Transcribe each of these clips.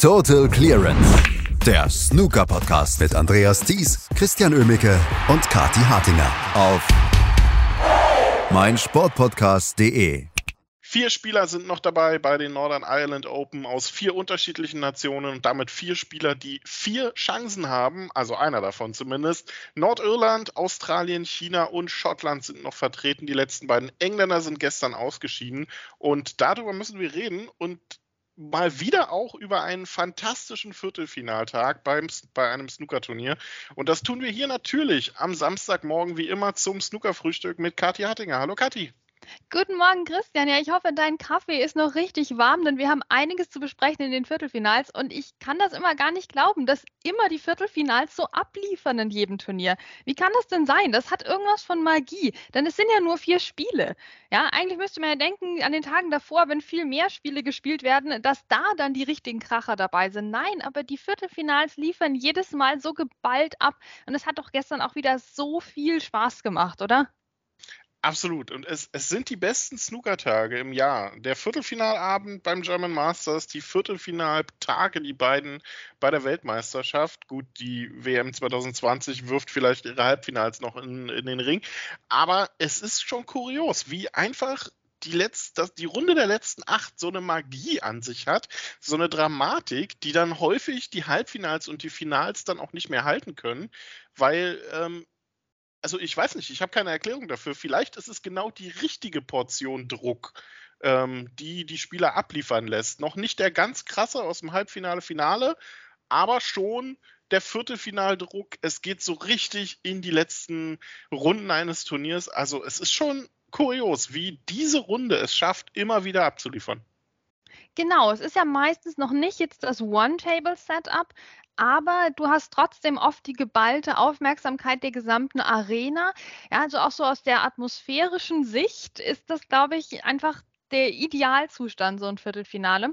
Total Clearance. Der Snooker-Podcast mit Andreas Thies, Christian Ömicke und Kati Hartinger auf meinsportpodcast.de. Vier Spieler sind noch dabei bei den Northern Ireland Open aus vier unterschiedlichen Nationen und damit vier Spieler, die vier Chancen haben, also einer davon zumindest. Nordirland, Australien, China und Schottland sind noch vertreten. Die letzten beiden Engländer sind gestern ausgeschieden und darüber müssen wir reden und mal wieder auch über einen fantastischen Viertelfinaltag beim, bei einem Snookerturnier. Und das tun wir hier natürlich am Samstagmorgen wie immer zum Snookerfrühstück mit Kathi Hattinger. Hallo Kathi. Guten Morgen, Christian. Ja, ich hoffe, dein Kaffee ist noch richtig warm, denn wir haben einiges zu besprechen in den Viertelfinals und ich kann das immer gar nicht glauben, dass immer die Viertelfinals so abliefern in jedem Turnier. Wie kann das denn sein? Das hat irgendwas von Magie, denn es sind ja nur vier Spiele. Ja, eigentlich müsste man ja denken, an den Tagen davor, wenn viel mehr Spiele gespielt werden, dass da dann die richtigen Kracher dabei sind. Nein, aber die Viertelfinals liefern jedes Mal so geballt ab und es hat doch gestern auch wieder so viel Spaß gemacht, oder? Absolut. Und es, es sind die besten Snookertage im Jahr. Der Viertelfinalabend beim German Masters, die Viertelfinaltage, die beiden bei der Weltmeisterschaft. Gut, die WM 2020 wirft vielleicht ihre Halbfinals noch in, in den Ring. Aber es ist schon kurios, wie einfach die, letzte, die Runde der letzten acht so eine Magie an sich hat, so eine Dramatik, die dann häufig die Halbfinals und die Finals dann auch nicht mehr halten können, weil ähm, also ich weiß nicht, ich habe keine Erklärung dafür. Vielleicht ist es genau die richtige Portion Druck, ähm, die die Spieler abliefern lässt. Noch nicht der ganz krasse aus dem Halbfinale, Finale, aber schon der Viertelfinaldruck. Es geht so richtig in die letzten Runden eines Turniers. Also es ist schon kurios, wie diese Runde es schafft, immer wieder abzuliefern. Genau, es ist ja meistens noch nicht jetzt das One-Table-Setup, aber du hast trotzdem oft die geballte Aufmerksamkeit der gesamten Arena. Ja, also auch so aus der atmosphärischen Sicht ist das, glaube ich, einfach der Idealzustand, so ein Viertelfinale.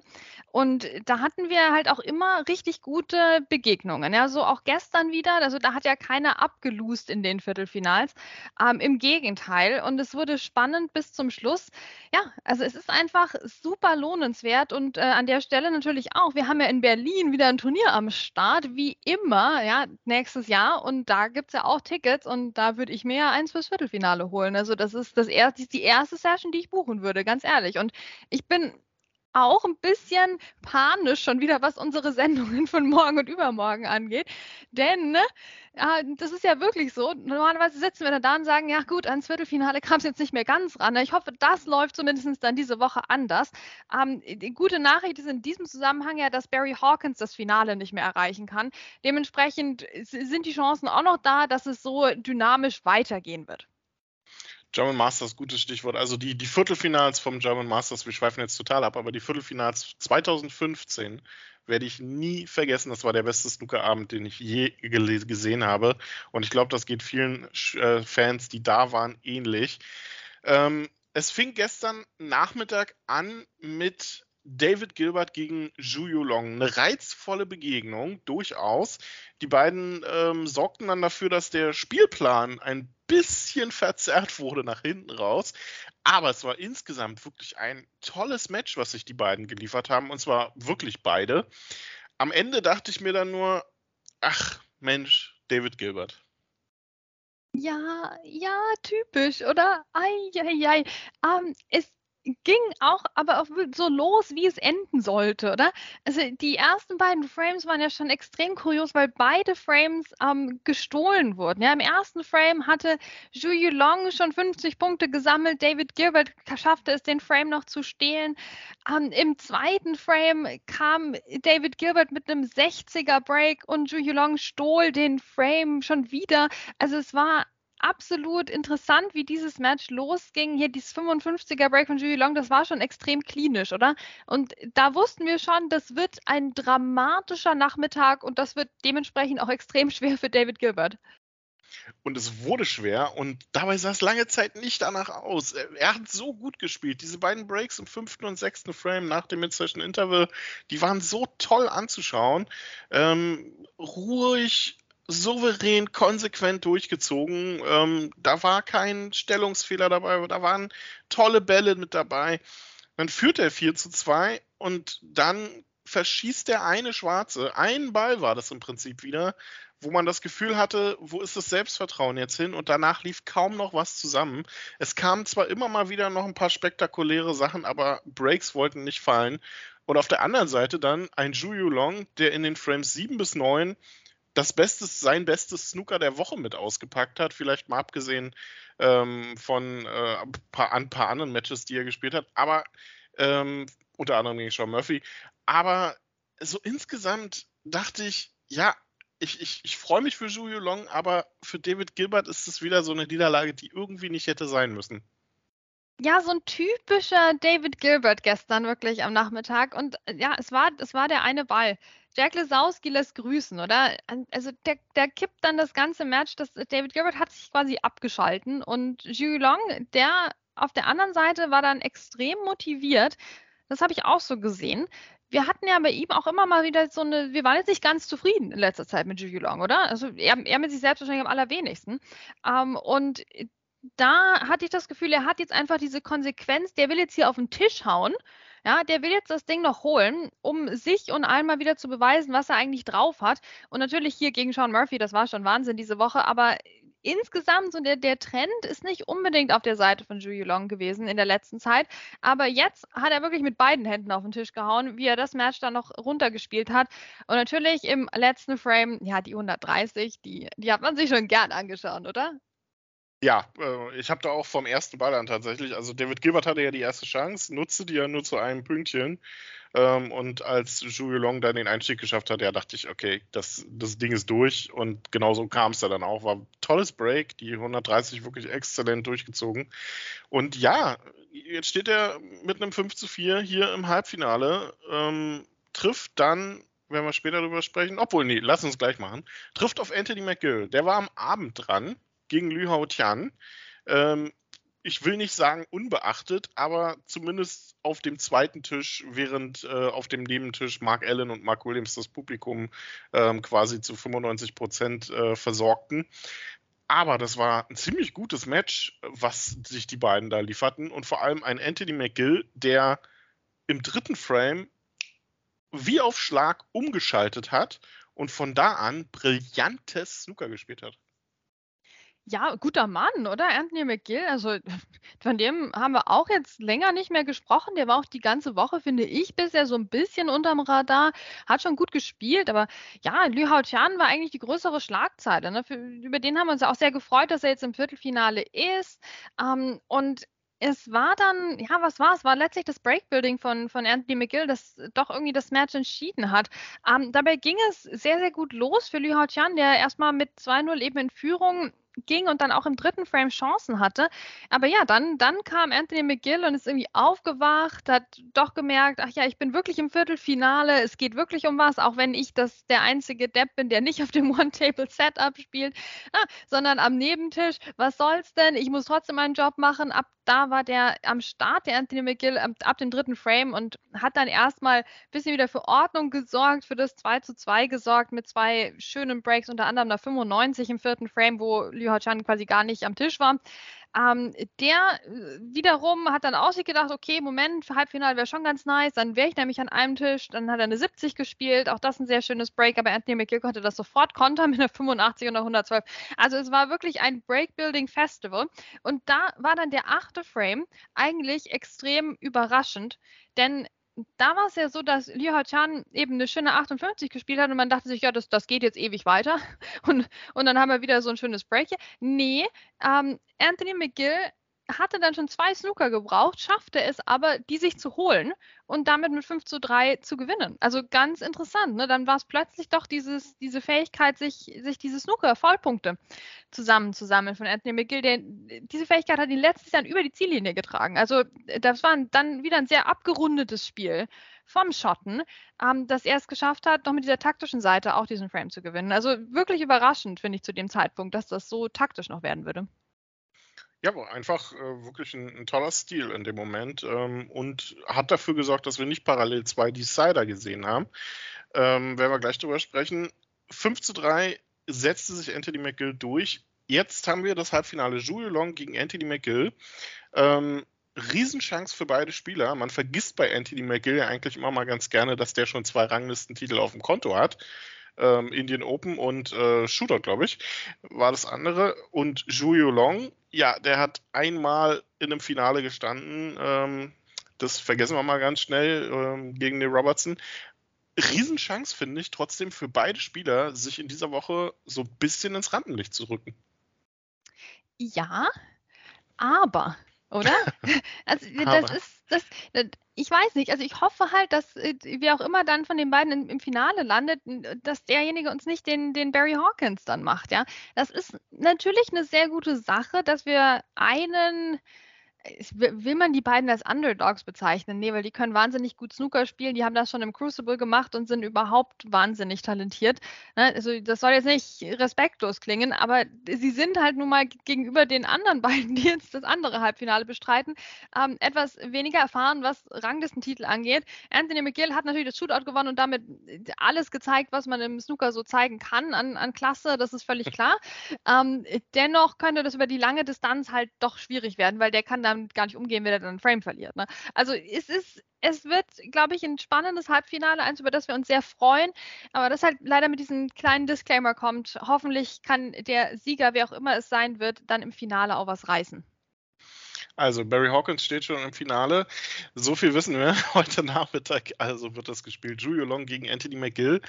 Und da hatten wir halt auch immer richtig gute Begegnungen. Ja, so auch gestern wieder. Also da hat ja keiner abgelust in den Viertelfinals. Ähm, Im Gegenteil. Und es wurde spannend bis zum Schluss. Ja, also es ist einfach super lohnenswert. Und äh, an der Stelle natürlich auch. Wir haben ja in Berlin wieder ein Turnier am Start, wie immer, ja, nächstes Jahr. Und da gibt es ja auch Tickets. Und da würde ich mir ja eins fürs Viertelfinale holen. Also das ist das erste, die erste Session, die ich buchen würde, ganz ehrlich ehrlich. Und ich bin auch ein bisschen panisch schon wieder, was unsere Sendungen von morgen und übermorgen angeht. Denn ne, das ist ja wirklich so. Normalerweise sitzen wir dann da und sagen, ja gut, ans Viertelfinale kam es jetzt nicht mehr ganz ran. Ich hoffe, das läuft zumindest dann diese Woche anders. Ähm, die gute Nachricht ist in diesem Zusammenhang ja, dass Barry Hawkins das Finale nicht mehr erreichen kann. Dementsprechend sind die Chancen auch noch da, dass es so dynamisch weitergehen wird. German Masters, gutes Stichwort. Also die, die Viertelfinals vom German Masters, wir schweifen jetzt total ab, aber die Viertelfinals 2015 werde ich nie vergessen. Das war der beste Snookerabend, den ich je gesehen habe. Und ich glaube, das geht vielen äh, Fans, die da waren, ähnlich. Ähm, es fing gestern Nachmittag an mit David Gilbert gegen Zhu Yulong. Eine reizvolle Begegnung, durchaus. Die beiden ähm, sorgten dann dafür, dass der Spielplan ein bisschen verzerrt wurde nach hinten raus. Aber es war insgesamt wirklich ein tolles Match, was sich die beiden geliefert haben. Und zwar wirklich beide. Am Ende dachte ich mir dann nur, ach Mensch, David Gilbert. Ja, ja, typisch, oder? Eieiei. Ähm, es ging auch aber auch so los, wie es enden sollte, oder? Also die ersten beiden Frames waren ja schon extrem kurios, weil beide Frames ähm, gestohlen wurden. Ja, im ersten Frame hatte Zhu Yulong schon 50 Punkte gesammelt, David Gilbert schaffte es, den Frame noch zu stehlen. Ähm, Im zweiten Frame kam David Gilbert mit einem 60er Break und Zhu Yulong stohl den Frame schon wieder. Also es war absolut interessant, wie dieses Match losging. Hier dieses 55er Break von Julie Long, das war schon extrem klinisch, oder? Und da wussten wir schon, das wird ein dramatischer Nachmittag und das wird dementsprechend auch extrem schwer für David Gilbert. Und es wurde schwer und dabei sah es lange Zeit nicht danach aus. Er hat so gut gespielt. Diese beiden Breaks im fünften und sechsten Frame nach dem Mid-Session Interval, die waren so toll anzuschauen. Ähm, ruhig, souverän, konsequent durchgezogen. Ähm, da war kein Stellungsfehler dabei, da waren tolle Bälle mit dabei. Dann führt er 4 zu 2 und dann verschießt der eine Schwarze. Ein Ball war das im Prinzip wieder, wo man das Gefühl hatte, wo ist das Selbstvertrauen jetzt hin? Und danach lief kaum noch was zusammen. Es kamen zwar immer mal wieder noch ein paar spektakuläre Sachen, aber Breaks wollten nicht fallen. Und auf der anderen Seite dann ein Juju Long, der in den Frames 7 bis 9 das Bestes, sein bestes Snooker der Woche mit ausgepackt hat, vielleicht mal abgesehen ähm, von äh, ein, paar, ein, paar, anderen Matches, die er gespielt hat, aber ähm, unter anderem gegen Sean Murphy. Aber so insgesamt dachte ich, ja, ich, ich, ich freue mich für Julio Long, aber für David Gilbert ist es wieder so eine Niederlage, die irgendwie nicht hätte sein müssen. Ja, so ein typischer David Gilbert gestern wirklich am Nachmittag. Und äh, ja, es war, es war der eine Ball. Jack Lesowski lässt grüßen, oder? Also der, der kippt dann das ganze Match. Das, David Gilbert hat sich quasi abgeschalten und Julio Long, der auf der anderen Seite war dann extrem motiviert. Das habe ich auch so gesehen wir hatten ja bei ihm auch immer mal wieder so eine, wir waren jetzt nicht ganz zufrieden in letzter Zeit mit Juju Long, oder? Also er, er mit sich selbst wahrscheinlich am allerwenigsten. Ähm, und da hatte ich das Gefühl, er hat jetzt einfach diese Konsequenz, der will jetzt hier auf den Tisch hauen. Ja, der will jetzt das Ding noch holen, um sich und allen mal wieder zu beweisen, was er eigentlich drauf hat. Und natürlich hier gegen Sean Murphy, das war schon Wahnsinn diese Woche, aber insgesamt so der, der Trend ist nicht unbedingt auf der Seite von Zhu Long gewesen in der letzten Zeit. Aber jetzt hat er wirklich mit beiden Händen auf den Tisch gehauen, wie er das Match dann noch runtergespielt hat. Und natürlich im letzten Frame, ja, die 130, die, die hat man sich schon gern angeschaut, oder? Ja, äh, ich habe da auch vom ersten Ball an tatsächlich, also David Gilbert hatte ja die erste Chance, nutzte die ja nur zu einem Pünktchen. Ähm, und als Julio Long dann den Einstieg geschafft hat, ja, dachte ich, okay, das, das Ding ist durch. Und genauso kam es da dann auch. War ein tolles Break, die 130 wirklich exzellent durchgezogen. Und ja, jetzt steht er mit einem 5 zu 4 hier im Halbfinale, ähm, trifft dann werden wir später darüber sprechen. Obwohl, nee, lass uns gleich machen. Trifft auf Anthony McGill. Der war am Abend dran gegen Lü Hao Tian. Ähm, ich will nicht sagen unbeachtet, aber zumindest auf dem zweiten Tisch, während äh, auf dem Nebentisch Mark Allen und Mark Williams das Publikum ähm, quasi zu 95 Prozent äh, versorgten. Aber das war ein ziemlich gutes Match, was sich die beiden da lieferten. Und vor allem ein Anthony McGill, der im dritten Frame wie auf Schlag umgeschaltet hat und von da an brillantes Snooker gespielt hat. Ja, guter Mann, oder? Anthony McGill. Also von dem haben wir auch jetzt länger nicht mehr gesprochen. Der war auch die ganze Woche, finde ich, bisher so ein bisschen unterm Radar. Hat schon gut gespielt, aber ja, Lü Haotian war eigentlich die größere Schlagzeile. Ne? Für, über den haben wir uns auch sehr gefreut, dass er jetzt im Viertelfinale ist. Ähm, und es war dann, ja, was war es? War letztlich das Breakbuilding von, von Anthony McGill, das doch irgendwie das Match entschieden hat. Ähm, dabei ging es sehr, sehr gut los für Lü Haotian, der erstmal mit 2-0 eben in Führung ging und dann auch im dritten Frame Chancen hatte. Aber ja, dann, dann kam Anthony McGill und ist irgendwie aufgewacht, hat doch gemerkt, ach ja, ich bin wirklich im Viertelfinale, es geht wirklich um was, auch wenn ich das der einzige Depp bin, der nicht auf dem One-Table-Setup spielt, ah, sondern am Nebentisch. Was soll's denn? Ich muss trotzdem meinen Job machen. Ab da war der am Start, der Anthony McGill, ab, ab dem dritten Frame und hat dann erstmal ein bisschen wieder für Ordnung gesorgt, für das 2 zu 2 gesorgt mit zwei schönen Breaks, unter anderem der 95 im vierten Frame, wo Liu Hachan quasi gar nicht am Tisch war. Ähm, der äh, wiederum hat dann auch sich gedacht, okay, Moment, Halbfinale wäre schon ganz nice, dann wäre ich nämlich an einem Tisch, dann hat er eine 70 gespielt, auch das ein sehr schönes Break, aber Anthony McGill konnte das sofort kontern mit einer 85 und einer 112. Also es war wirklich ein Breakbuilding-Festival und da war dann der achte Frame eigentlich extrem überraschend, denn da war es ja so, dass Liu Chan eben eine schöne 58 gespielt hat und man dachte sich, ja, das, das geht jetzt ewig weiter. Und, und dann haben wir wieder so ein schönes Break. Nee, ähm, Anthony McGill hatte dann schon zwei Snooker gebraucht, schaffte es aber, die sich zu holen und damit mit 5 zu 3 zu gewinnen. Also ganz interessant. Ne? Dann war es plötzlich doch dieses, diese Fähigkeit, sich, sich diese Snooker-Vollpunkte zusammenzusammeln von Anthony McGill. Der, diese Fähigkeit hat ihn letztes Jahr über die Ziellinie getragen. Also das war dann wieder ein sehr abgerundetes Spiel vom Schotten, ähm, dass er es geschafft hat, noch mit dieser taktischen Seite auch diesen Frame zu gewinnen. Also wirklich überraschend, finde ich, zu dem Zeitpunkt, dass das so taktisch noch werden würde. Ja, einfach äh, wirklich ein, ein, toller Stil in dem Moment ähm, und hat dafür gesorgt, dass wir nicht parallel zwei Decider gesehen haben. Ähm, werden wir gleich drüber sprechen. 5 zu 3 setzte sich Anthony McGill durch. Jetzt haben wir das Halbfinale Julio Long gegen Anthony McGill. Ähm, Riesenchance für beide Spieler. Man vergisst bei Anthony McGill ja eigentlich immer mal ganz gerne, dass der schon zwei Ranglistentitel auf dem Konto hat. Ähm, Indian Open und äh, Shooter, glaube ich, war das andere. Und Zhu Long, ja, der hat einmal in einem Finale gestanden. Ähm, das vergessen wir mal ganz schnell ähm, gegen den Robertson. Riesenchance, finde ich, trotzdem für beide Spieler, sich in dieser Woche so ein bisschen ins Rampenlicht zu rücken. Ja, aber, oder? also das aber. ist, das, ich weiß nicht, also ich hoffe halt, dass äh, wer auch immer dann von den beiden im, im, Finale landet, dass derjenige uns nicht den, den Barry Hawkins dann macht, ja. Das ist natürlich eine sehr gute Sache, dass wir einen will man die beiden als Underdogs bezeichnen? Nee, weil die können wahnsinnig gut Snooker spielen. Die haben das schon im Crucible gemacht und sind überhaupt wahnsinnig talentiert. Ne? Also das soll jetzt nicht respektlos klingen, aber sie sind halt nun mal gegenüber den anderen beiden, die jetzt das andere Halbfinale bestreiten, ähm, etwas weniger erfahren, was Ranglistentitel angeht. Anthony McGill hat natürlich das Shootout gewonnen und damit alles gezeigt, was man im Snooker so zeigen kann an, an Klasse. Das ist völlig klar. Ähm, dennoch könnte das über die lange Distanz halt doch schwierig werden, weil der kann dann damit gar nicht umgehen, wenn er dann einen Frame verliert. Ne? Also es ist, es wird, glaube ich, ein spannendes Halbfinale, eins, über das wir uns sehr freuen. Aber das halt leider mit diesem kleinen Disclaimer kommt. Hoffentlich kann der Sieger, wer auch immer es sein wird, dann im Finale auch was reißen. Also Barry Hawkins steht schon im Finale. So viel wissen wir. Heute Nachmittag also wird das gespielt. Julio Long gegen Anthony McGill.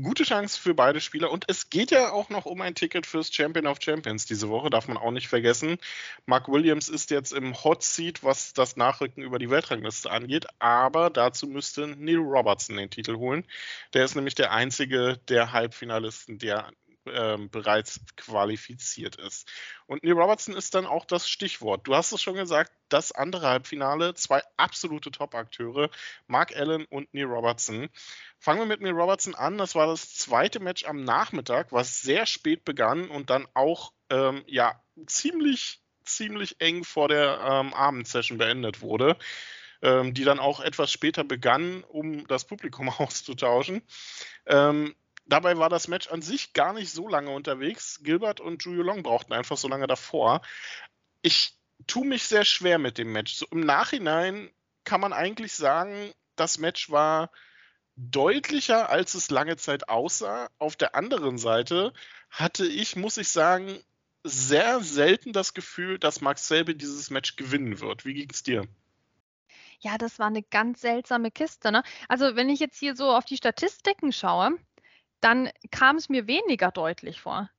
Gute Chance für beide Spieler. Und es geht ja auch noch um ein Ticket fürs Champion of Champions diese Woche. Darf man auch nicht vergessen. Mark Williams ist jetzt im Hot Seat, was das Nachrücken über die Weltrangliste angeht. Aber dazu müsste Neil Robertson den Titel holen. Der ist nämlich der einzige der Halbfinalisten, der ähm, bereits qualifiziert ist. Und Neil Robertson ist dann auch das Stichwort. Du hast es schon gesagt, das andere Halbfinale, zwei absolute Top-Akteure, Mark Allen und Neil Robertson. Fangen wir mit Neil Robertson an. Das war das zweite Match am Nachmittag, was sehr spät begann und dann auch ähm, ja ziemlich ziemlich eng vor der ähm, Abendsession beendet wurde, ähm, die dann auch etwas später begann, um das Publikum auszutauschen. Ähm, Dabei war das Match an sich gar nicht so lange unterwegs. Gilbert und Julio Long brauchten einfach so lange davor. Ich tue mich sehr schwer mit dem Match. So, Im Nachhinein kann man eigentlich sagen, das Match war deutlicher, als es lange Zeit aussah. Auf der anderen Seite hatte ich, muss ich sagen, sehr selten das Gefühl, dass Max Selby dieses Match gewinnen wird. Wie ging es dir? Ja, das war eine ganz seltsame Kiste. Ne? Also wenn ich jetzt hier so auf die Statistiken schaue, dann kam es mir weniger deutlich vor.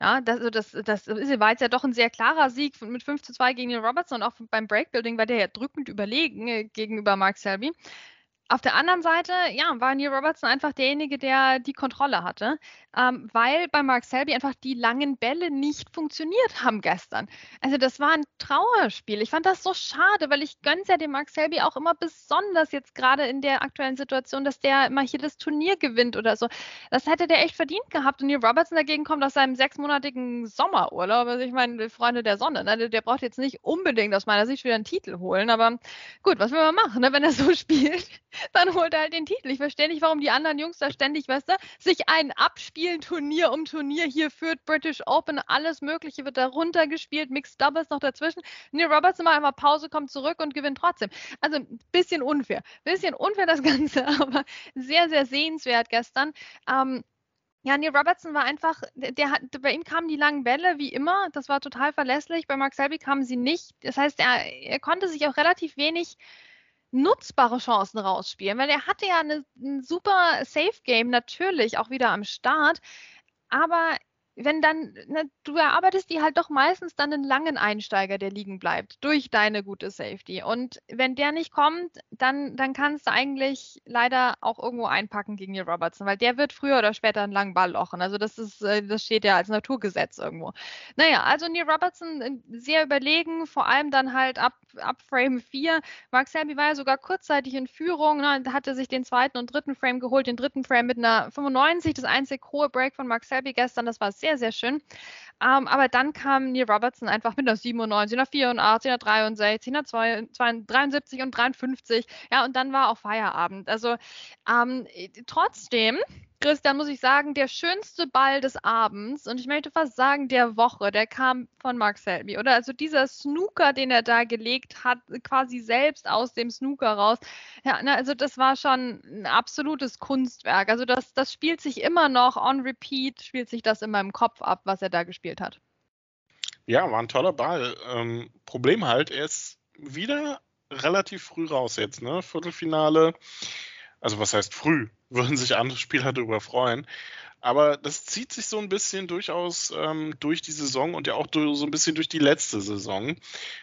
Ja, das, also das, das war jetzt ja doch ein sehr klarer Sieg mit 5 zu 2 gegen den Robertson auch beim Breakbuilding war der ja drückend überlegen äh, gegenüber Mark Selby. Auf der anderen Seite, ja, war Neil Robertson einfach derjenige, der die Kontrolle hatte, ähm, weil bei Mark Selby einfach die langen Bälle nicht funktioniert haben gestern. Also das war ein Trauerspiel. Ich fand das so schade, weil ich gönne ja dem Mark Selby auch immer besonders jetzt gerade in der aktuellen Situation, dass der immer hier das Turnier gewinnt oder so. Das hätte der echt verdient gehabt. Und Neil Robertson dagegen kommt aus seinem sechsmonatigen Sommerurlaub. Also ich meine, Freunde der Sonne, ne? der braucht jetzt nicht unbedingt aus meiner Sicht wieder einen Titel holen. Aber gut, was will man machen, ne? wenn er so spielt? Dann holt er halt den Titel. Ich verstehe nicht, warum die anderen Jungs da ständig, weißt du, sich ein abspielen, Turnier um Turnier hier führt, British Open, alles Mögliche wird da runtergespielt, Mixed Doubles noch dazwischen. Neil Roberts immer einmal Pause, kommt zurück und gewinnt trotzdem. Also ein bisschen unfair. Bisschen unfair das Ganze, aber sehr, sehr sehenswert gestern. Ähm, ja, Neil Robertson war einfach, der, der bei ihm kamen die langen Bälle wie immer, das war total verlässlich. Bei Mark Selby kamen sie nicht. Das heißt, er, er konnte sich auch relativ wenig nutzbare Chancen rausspielen, weil er hatte ja eine, ein super Safe Game natürlich auch wieder am Start, aber wenn dann, ne, du erarbeitest die halt doch meistens dann einen langen Einsteiger, der liegen bleibt, durch deine gute Safety. Und wenn der nicht kommt, dann, dann kannst du eigentlich leider auch irgendwo einpacken gegen die Robertson, weil der wird früher oder später einen langen Ball lochen. Also das ist, äh, das steht ja als Naturgesetz irgendwo. Naja, also Neil Robertson äh, sehr überlegen, vor allem dann halt ab, ab Frame 4. Mark Selby war ja sogar kurzzeitig in Führung, ne, hatte sich den zweiten und dritten Frame geholt, den dritten Frame mit einer 95, das einzig hohe Break von Mark Selby gestern, das war sehr sehr, sehr schön. Ähm, aber dann kam Neil Robertson einfach mit einer 97, einer 84, einer 63, einer 73 und 53. Ja, und dann war auch Feierabend. Also ähm, trotzdem Christian, muss ich sagen, der schönste Ball des Abends und ich möchte fast sagen der Woche, der kam von Mark Selby, oder? Also dieser Snooker, den er da gelegt hat, quasi selbst aus dem Snooker raus. Ja, ne, also das war schon ein absolutes Kunstwerk. Also das, das spielt sich immer noch on repeat, spielt sich das in meinem Kopf ab, was er da gespielt hat. Ja, war ein toller Ball. Ähm, Problem halt, er ist wieder relativ früh raus jetzt, ne? Viertelfinale. Also was heißt früh? Würden sich andere Spieler darüber freuen. Aber das zieht sich so ein bisschen durchaus ähm, durch die Saison und ja auch durch, so ein bisschen durch die letzte Saison.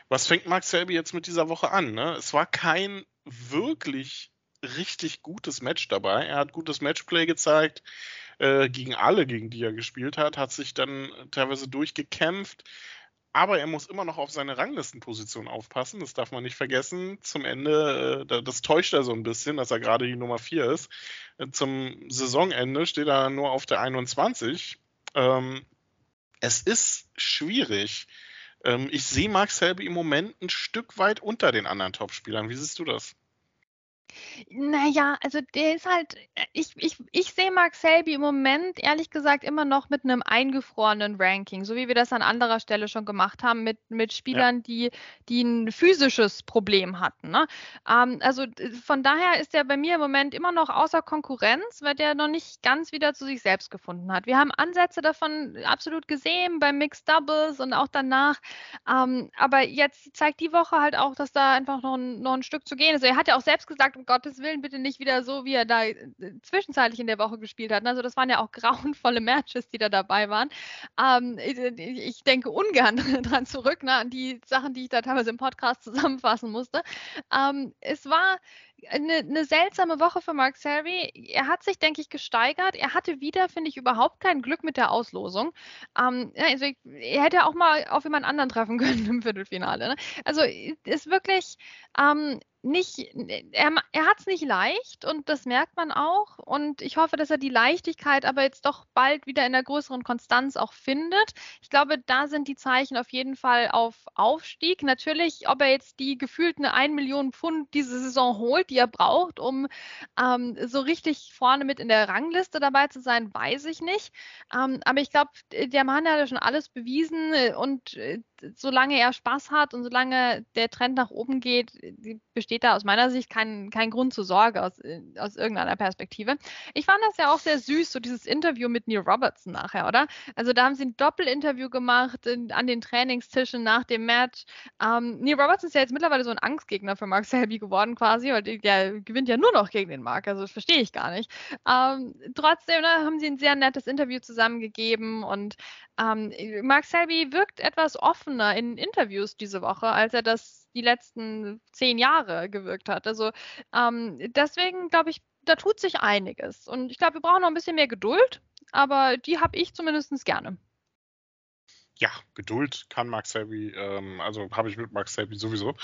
Was fängt Mark Selby jetzt mit dieser Woche an? Ne? Es war kein wirklich richtig gutes Match dabei. Er hat gutes Matchplay gezeigt äh, gegen alle, gegen die er gespielt hat, hat sich dann teilweise durchgekämpft. Aber er muss immer noch auf seine Ranglistenposition aufpassen. Das darf man nicht vergessen. Zum Ende, äh, das täuscht er so ein bisschen, dass er gerade die Nummer 4 ist. Äh, zum Saisonende steht er nur auf der 21. Ähm, es ist schwierig. Ähm, ich sehe Mark Selby im Moment ein Stück weit unter den anderen Topspielern. Wie siehst du das? Naja, also der ist halt, äh, ich, ich, ich sehe Mark Selby im Moment ehrlich gesagt immer noch mit einem eingefrorenen Ranking, so wie wir das an anderer Stelle schon gemacht haben, mit, mit Spielern, ja. die, die ein physisches Problem hatten. Ne? Ähm, also von daher ist er bei mir im Moment immer noch außer Konkurrenz, weil der noch nicht ganz wieder zu sich selbst gefunden hat. Wir haben Ansätze davon absolut gesehen beim Mixed Doubles und auch danach. Ähm, aber jetzt zeigt die Woche halt auch, dass da einfach noch ein, noch ein Stück zu gehen ist. Er hat ja auch selbst gesagt, Gottes Willen bitte nicht wieder so, wie er da äh, zwischenzeitlich in der Woche gespielt hat. Also das waren ja auch grauenvolle Matches, die da dabei waren. Ähm, ich denke ungern dran zurück, ne, an die Sachen, die ich da teilweise im Podcast zusammenfassen musste. Ähm, es war eine, eine, seltsame Woche für Mark Selby. Er hat sich, denke ich, gesteigert. Er hatte wieder, finde ich, überhaupt kein Glück mit der Auslosung. Ähm, also er hätte auch mal auf jemand anderen treffen können im Viertelfinale. Ne? Also ist wirklich ähm, nicht, er, er hat es nicht leicht und das merkt man auch. Und ich hoffe, dass er die Leichtigkeit aber jetzt doch bald wieder in der größeren Konstanz auch findet. Ich glaube, da sind die Zeichen auf jeden Fall auf Aufstieg. Natürlich, ob er jetzt die gefühlten 1 Million Pfund diese Saison holt, die er braucht, um ähm, so richtig vorne mit in der Rangliste dabei zu sein, weiß ich nicht. Ähm, aber ich glaube, der Mann hat ja schon alles bewiesen und äh, solange er Spaß hat und solange der Trend nach oben geht, besteht da aus meiner Sicht kein, kein Grund zur Sorge aus, aus irgendeiner Perspektive. Ich fand das ja auch sehr süß, so dieses Interview mit Neil Robertson nachher, oder? Also da haben sie ein Doppelinterview gemacht in, an den Trainingstischen nach dem Match. Ähm, Neil Robertson ist ja jetzt mittlerweile so ein Angstgegner für Mark Selby geworden quasi, weil der gewinnt ja nur noch gegen den Mark, also das verstehe ich gar nicht. Ähm, trotzdem ne, haben sie ein sehr nettes Interview zusammengegeben und ähm, Mark Selby wirkt etwas offener in Interviews diese Woche, als er das die letzten zehn Jahre gewirkt hat. Also ähm, deswegen glaube ich, da tut sich einiges. Und ich glaube, wir brauchen noch ein bisschen mehr Geduld, aber die habe ich zumindest gerne. Ja, Geduld kann Mark Selby, ähm, also habe ich mit Mark Selby sowieso.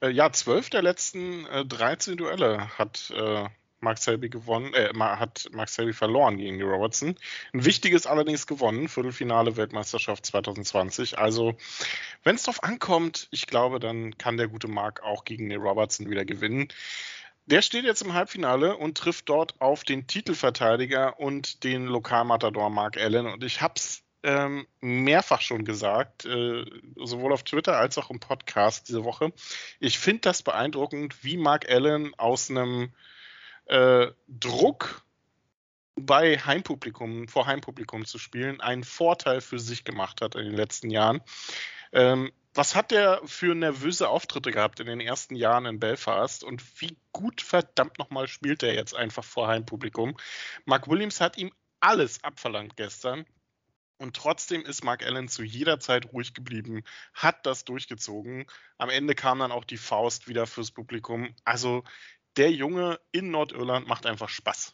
Äh, ja, zwölf der letzten äh, 13 Duelle hat äh, Mark Selby gewonnen, äh, hat Mark Selby verloren gegen die Robertson. Ein wichtiges allerdings gewonnen, Viertelfinale Weltmeisterschaft 2020. Also, wenn es darauf ankommt, ich glaube, dann kann der gute Mark auch gegen den Robertson wieder gewinnen. Der steht jetzt im Halbfinale und trifft dort auf den Titelverteidiger und den Lokalmatador Mark Allen. Und ich habe es ähm, mehrfach schon gesagt, äh, sowohl auf Twitter als auch im Podcast diese Woche. Ich finde das beeindruckend, wie Mark Allen aus einem äh, Druck bei Heimpublikum, vor Heimpublikum zu spielen, einen Vorteil für sich gemacht hat in den letzten Jahren. Ähm, was hat der für nervöse Auftritte gehabt in den ersten Jahren in Belfast und wie gut verdammt nochmal spielt er jetzt einfach vor Heimpublikum? Mark Williams hat ihm alles abverlangt gestern. Und trotzdem ist Mark Allen zu jeder Zeit ruhig geblieben, hat das durchgezogen. Am Ende kam dann auch die Faust wieder fürs Publikum. Also der Junge in Nordirland macht einfach Spaß.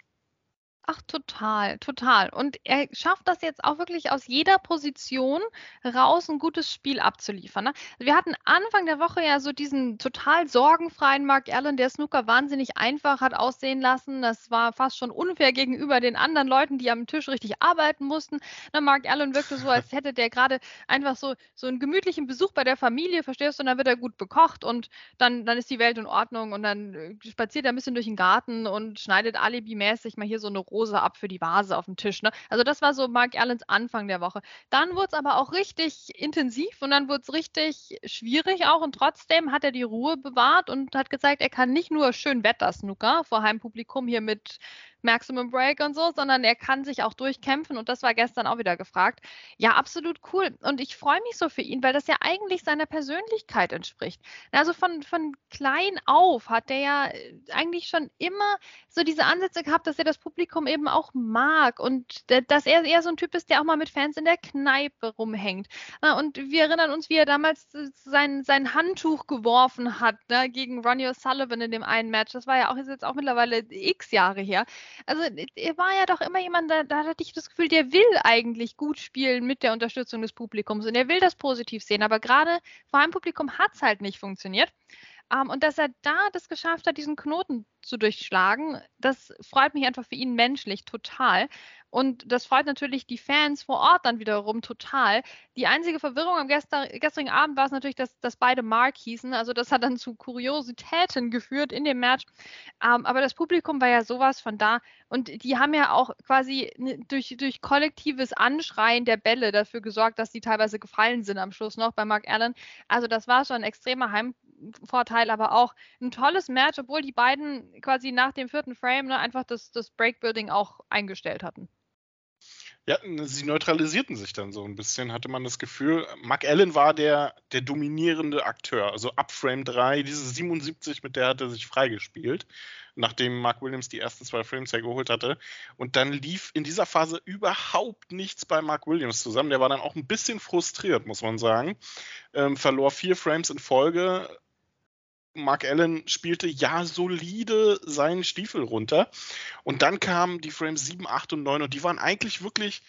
Ach, total, total. Und er schafft das jetzt auch wirklich aus jeder Position raus, ein gutes Spiel abzuliefern. Ne? Wir hatten Anfang der Woche ja so diesen total sorgenfreien Mark Allen, der Snooker wahnsinnig einfach hat aussehen lassen. Das war fast schon unfair gegenüber den anderen Leuten, die am Tisch richtig arbeiten mussten. Ne, Mark Allen wirkte so, als hätte der gerade einfach so, so einen gemütlichen Besuch bei der Familie, verstehst du? Und dann wird er gut bekocht und dann, dann ist die Welt in Ordnung und dann äh, spaziert er ein bisschen durch den Garten und schneidet alibimäßig mal hier so eine Rose ab für die Vase auf dem Tisch. Ne? Also das war so Mark Allens Anfang der Woche. Dann wurde es aber auch richtig intensiv und dann wurde es richtig schwierig auch und trotzdem hat er die Ruhe bewahrt und hat gezeigt, er kann nicht nur schön Wetter-Snooker vor Heimpublikum hier mit Maximum Break und so, sondern er kann sich auch durchkämpfen und das war gestern auch wieder gefragt. Ja, absolut cool und ich freue mich so für ihn, weil das ja eigentlich seiner Persönlichkeit entspricht. Also von, von klein auf hat der ja äh, eigentlich schon immer so diese Ansätze gehabt, dass er das Publikum eben auch mag und dass er eher so ein Typ ist, der auch mal mit Fans in der Kneipe rumhängt. Und wir erinnern uns, wie er damals sein, sein Handtuch geworfen hat ne, gegen Ronnie O'Sullivan in dem einen Match. Das war ja auch jetzt auch mittlerweile x Jahre her. Also er war ja doch immer jemand, da, da hatte ich das Gefühl, der will eigentlich gut spielen mit der Unterstützung des Publikums und er will das positiv sehen. Aber gerade vor einem Publikum hat es halt nicht funktioniert. Ähm, und dass er da das geschafft hat, diesen Knoten zu durchschlagen, das freut mich einfach für ihn menschlich total. Und das freut natürlich die Fans vor Ort dann wiederum total. Die einzige Verwirrung am gester gestrigen Abend war es natürlich, dass, dass beide Mark hießen. Also das hat dann zu Kuriositäten geführt in dem Match. Ähm, aber das Publikum war ja sowas von da. Und die haben ja auch quasi durch, durch kollektives Anschreien der Bälle dafür gesorgt, dass die teilweise gefallen sind am Schluss noch bei Mark Allen. Also das war schon ein extremer Heimvorteil, aber auch ein tolles Match, obwohl die beiden quasi nach dem vierten Frame ne, einfach das, das Breakbuilding auch eingestellt hatten. Ja, sie neutralisierten sich dann so ein bisschen, hatte man das Gefühl. Mark Allen war der, der dominierende Akteur. Also ab Frame 3, diese 77, mit der hat er sich freigespielt, nachdem Mark Williams die ersten zwei Frames hergeholt hatte. Und dann lief in dieser Phase überhaupt nichts bei Mark Williams zusammen. Der war dann auch ein bisschen frustriert, muss man sagen. Ähm, verlor vier Frames in Folge, Mark Allen spielte ja solide seinen Stiefel runter. Und dann kamen die Frames 7, 8 und 9 und die waren eigentlich wirklich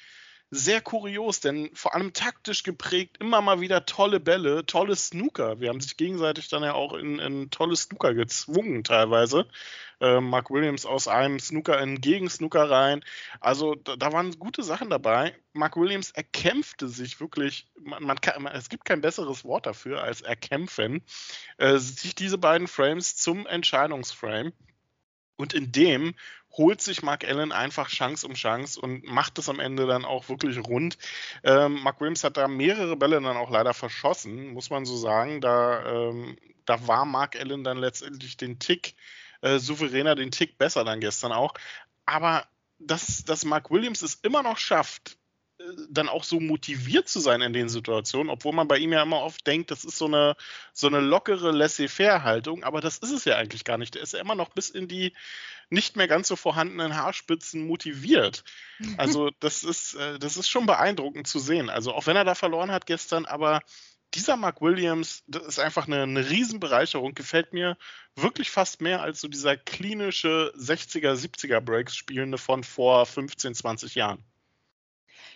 sehr kurios, denn vor allem taktisch geprägt, immer mal wieder tolle Bälle, tolle Snooker. Wir haben sich gegenseitig dann ja auch in, in tolle Snooker gezwungen teilweise. Äh, Mark Williams aus einem Snooker in Gegen-Snooker rein. Also da, da, waren gute Sachen dabei. Mark Williams erkämpfte sich wirklich, man, man kann, es gibt kein besseres Wort dafür als erkämpfen, äh, sich diese beiden Frames zum Entscheidungsframe. Und in dem holt sich Mark Allen einfach Chance um Chance und macht es am Ende dann auch wirklich rund. Ähm, Mark Williams hat da mehrere Bälle dann auch leider verschossen, muss man so sagen. Da, ähm, da war Mark Allen dann letztendlich den Tick äh, souveräner, den Tick besser dann gestern auch. Aber dass, dass Mark Williams es immer noch schafft, dann auch so motiviert zu sein in den Situationen, obwohl man bei ihm ja immer oft denkt, das ist so eine, so eine lockere Laissez-faire-Haltung, aber das ist es ja eigentlich gar nicht. Der ist ja immer noch bis in die nicht mehr ganz so vorhandenen Haarspitzen motiviert. Also das ist, äh, das ist schon beeindruckend zu sehen. Also auch wenn er da verloren hat gestern, aber dieser Mark Williams, das ist einfach eine, eine Riesenbereicherung, gefällt mir wirklich fast mehr als so dieser klinische 60er, 70er Breaks spielende von vor 15, 20 Jahren.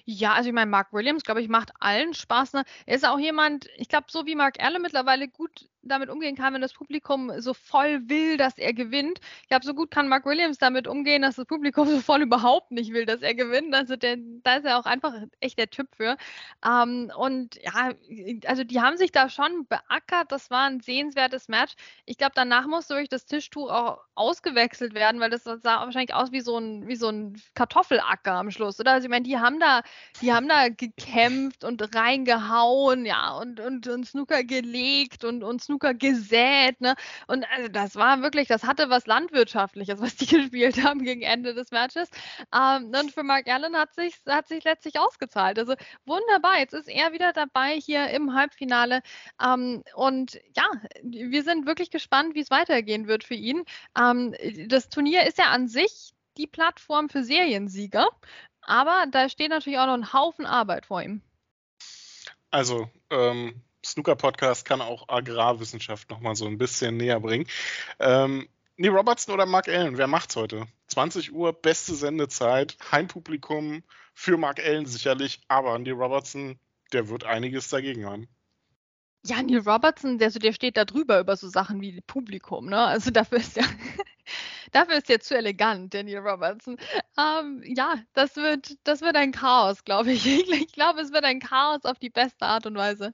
Ja, also ich meine, Mark Williams, glaube ich, macht allen Spaß. Ne? Er ist auch jemand, ich glaube, so wie Mark Allen mittlerweile gut damit umgehen kann, wenn das Publikum so voll will, dass er gewinnt. Ich glaube, so gut kann Mark Williams damit umgehen, dass das Publikum so voll überhaupt nicht will, dass er gewinnt. Also der, da ist er auch einfach echt der Typ für. Ähm, und ja, also die haben sich da schon beackert. Das war ein sehenswertes Match. Ich glaube, danach musste durch das Tischtuch auch ausgewechselt werden, weil das sah wahrscheinlich aus wie so ein, wie so ein Kartoffelacker am Schluss, oder? Also ich meine, die haben da, die haben da gekämpft und reingehauen, ja, und, und, und Snooker gelegt und, und Snooker gesät, ne? Und also das war wirklich, das hatte was Landwirtschaftliches, was die gespielt haben gegen Ende des Matches. Ähm, und für Mark Allen hat sich, hat sich letztlich ausgezahlt. Also wunderbar, jetzt ist er wieder dabei hier im Halbfinale. Ähm, und ja, wir sind wirklich gespannt, wie es weitergehen wird für ihn. Ähm, das Turnier ist ja an sich die Plattform für Seriensieger. Aber da steht natürlich auch noch ein Haufen Arbeit vor ihm. Also, ähm, Snooker-Podcast kann auch Agrarwissenschaft nochmal so ein bisschen näher bringen. Ähm, nee, Robertson oder Mark Allen, wer macht's heute? 20 Uhr, beste Sendezeit, Heimpublikum für Mark Allen sicherlich, aber Andy Robertson, der wird einiges dagegen haben. Ja, Neil Robertson, der, der steht da drüber über so Sachen wie Publikum, ne? Also dafür ist ja, dafür ist jetzt zu elegant, Neil Robertson. Ähm, ja, das wird, das wird ein Chaos, glaube ich. Ich glaube, es wird ein Chaos auf die beste Art und Weise.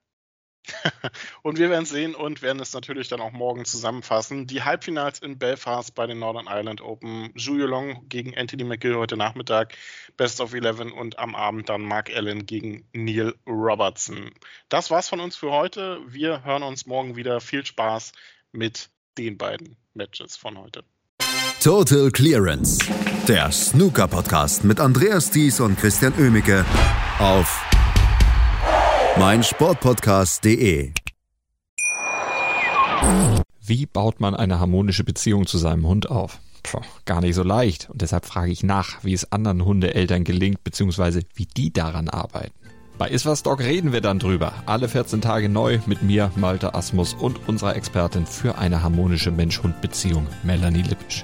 und wir werden es sehen und werden es natürlich dann auch morgen zusammenfassen. Die Halbfinals in Belfast bei den Northern Ireland Open. Zhu Long gegen Anthony McGill heute Nachmittag, Best of 11 und am Abend dann Mark Allen gegen Neil Robertson. Das war's von uns für heute. Wir hören uns morgen wieder. Viel Spaß mit den beiden Matches von heute. Total Clearance, der Snooker-Podcast mit Andreas Thies und Christian Oemicke auf meinsportpodcast.de. Wie baut man eine harmonische Beziehung zu seinem Hund auf? Puh, gar nicht so leicht. Und deshalb frage ich nach, wie es anderen Hundeeltern gelingt, beziehungsweise wie die daran arbeiten. Bei Iswas Dog reden wir dann drüber. Alle 14 Tage neu mit mir, Malte Asmus und unserer Expertin für eine harmonische Mensch-Hund-Beziehung, Melanie Lippisch.